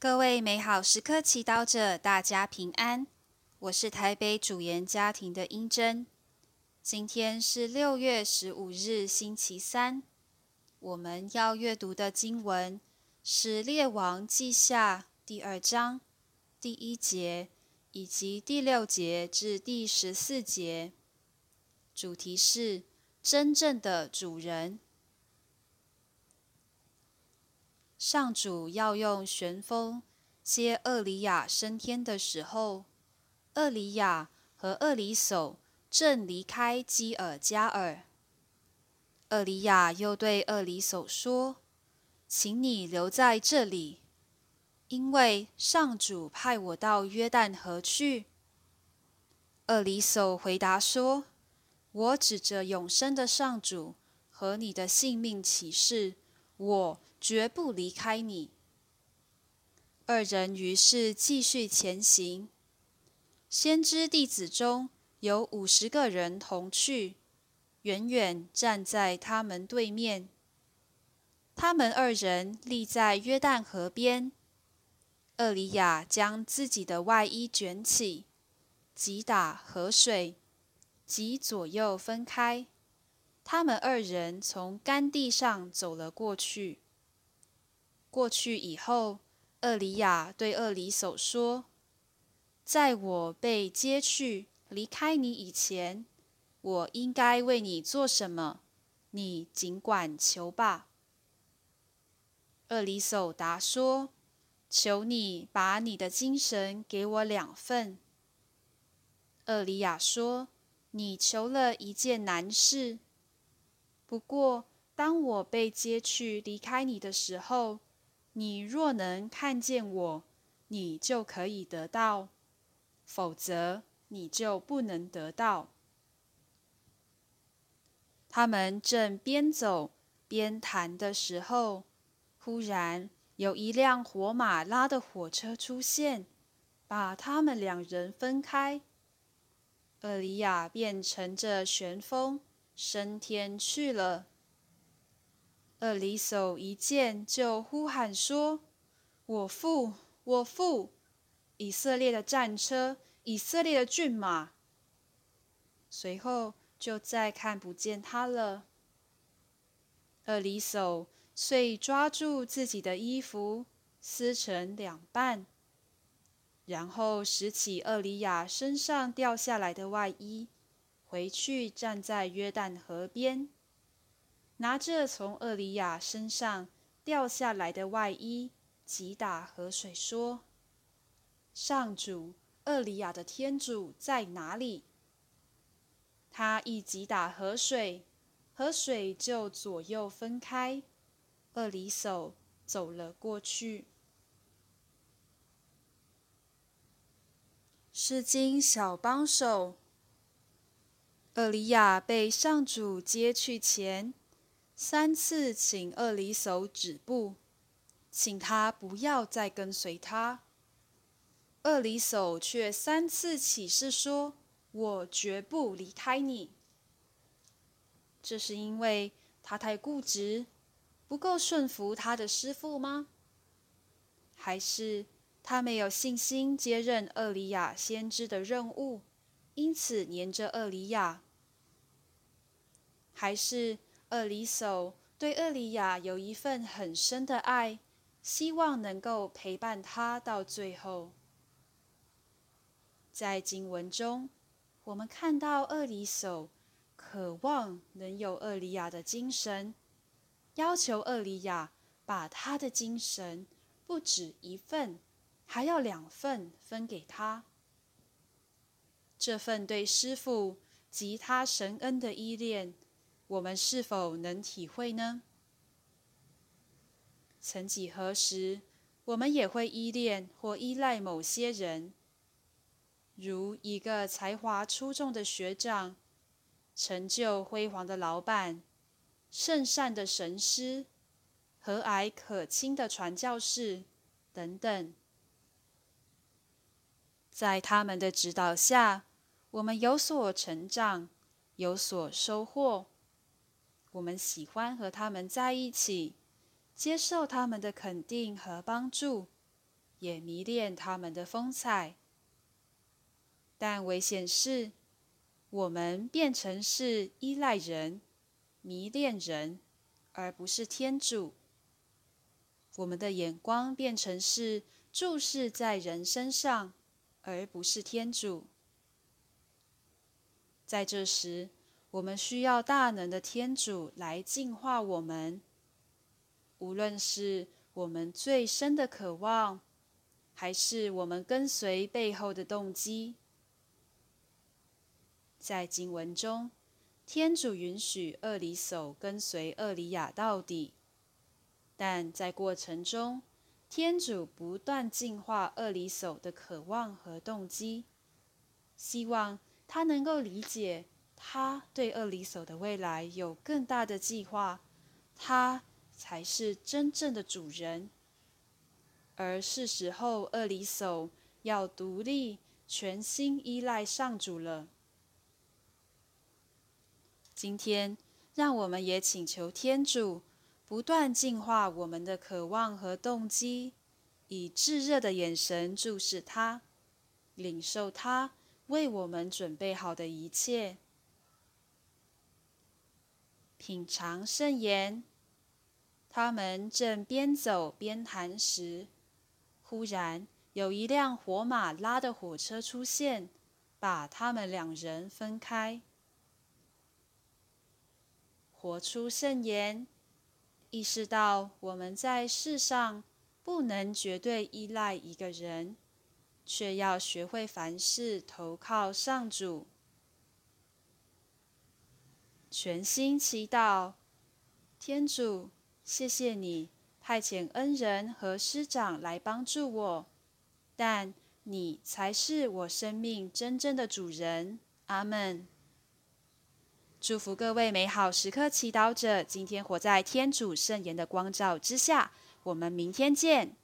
各位美好时刻祈祷者，大家平安。我是台北主研家庭的英珍。今天是六月十五日，星期三。我们要阅读的经文是《列王记下》第二章第一节以及第六节至第十四节。主题是真正的主人。上主要用旋风接厄里亚升天的时候，厄里亚和厄里叟正离开基尔加尔。厄里亚又对厄里叟说：“请你留在这里，因为上主派我到约旦河去。”厄里叟回答说：“我指着永生的上主和你的性命起誓，我。”绝不离开你。二人于是继续前行。先知弟子中有五十个人同去，远远站在他们对面。他们二人立在约旦河边。厄里亚将自己的外衣卷起，击打河水，即左右分开。他们二人从干地上走了过去。过去以后，厄里亚对厄里叟说：“在我被接去离开你以前，我应该为你做什么？你尽管求吧。”厄里叟答说：“求你把你的精神给我两份。”厄里亚说：“你求了一件难事。不过，当我被接去离开你的时候，”你若能看见我，你就可以得到；否则，你就不能得到。他们正边走边谈的时候，忽然有一辆火马拉的火车出现，把他们两人分开。厄里亚便乘着旋风升天去了。厄里叟一见，就呼喊说：“我父，我父！以色列的战车，以色列的骏马！”随后就再看不见他了。厄里叟遂抓住自己的衣服，撕成两半，然后拾起厄里亚身上掉下来的外衣，回去站在约旦河边。拿着从厄里亚身上掉下来的外衣，击打河水，说：“上主，厄里亚的天主在哪里？”他一击打河水，河水就左右分开，厄里叟走了过去。诗经小帮手，厄里亚被上主接去前。三次请厄里手止步，请他不要再跟随他。厄里手却三次起誓说：“我绝不离开你。”这是因为他太固执，不够顺服他的师傅吗？还是他没有信心接任厄里亚先知的任务，因此黏着厄里亚？还是？厄里叟对厄里亚有一份很深的爱，希望能够陪伴他到最后。在经文中，我们看到厄里叟渴望能有厄里亚的精神，要求厄里亚把他的精神不止一份，还要两份分给他。这份对师父及他神恩的依恋。我们是否能体会呢？曾几何时，我们也会依恋或依赖某些人，如一个才华出众的学长、成就辉煌的老板、圣善的神师、和蔼可亲的传教士等等。在他们的指导下，我们有所成长，有所收获。我们喜欢和他们在一起，接受他们的肯定和帮助，也迷恋他们的风采。但危险是，我们变成是依赖人、迷恋人，而不是天主。我们的眼光变成是注视在人身上，而不是天主。在这时，我们需要大能的天主来净化我们，无论是我们最深的渴望，还是我们跟随背后的动机。在经文中，天主允许厄里叟跟随厄里亚到底，但在过程中，天主不断净化厄里叟的渴望和动机，希望他能够理解，他对厄里叟的未来有更大的计划，他才是真正的主人，而是时候厄里叟要独立，全心依赖上主了。今天，让我们也请求天主不断净化我们的渴望和动机，以炙热的眼神注视他，领受他为我们准备好的一切。品尝圣言。他们正边走边谈时，忽然有一辆火马拉的火车出现，把他们两人分开。活出圣言，意识到我们在世上不能绝对依赖一个人，却要学会凡事投靠上主。全心祈祷，天主，谢谢你派遣恩人和师长来帮助我，但你才是我生命真正的主人。阿门。祝福各位美好时刻祈祷者，今天活在天主圣言的光照之下。我们明天见。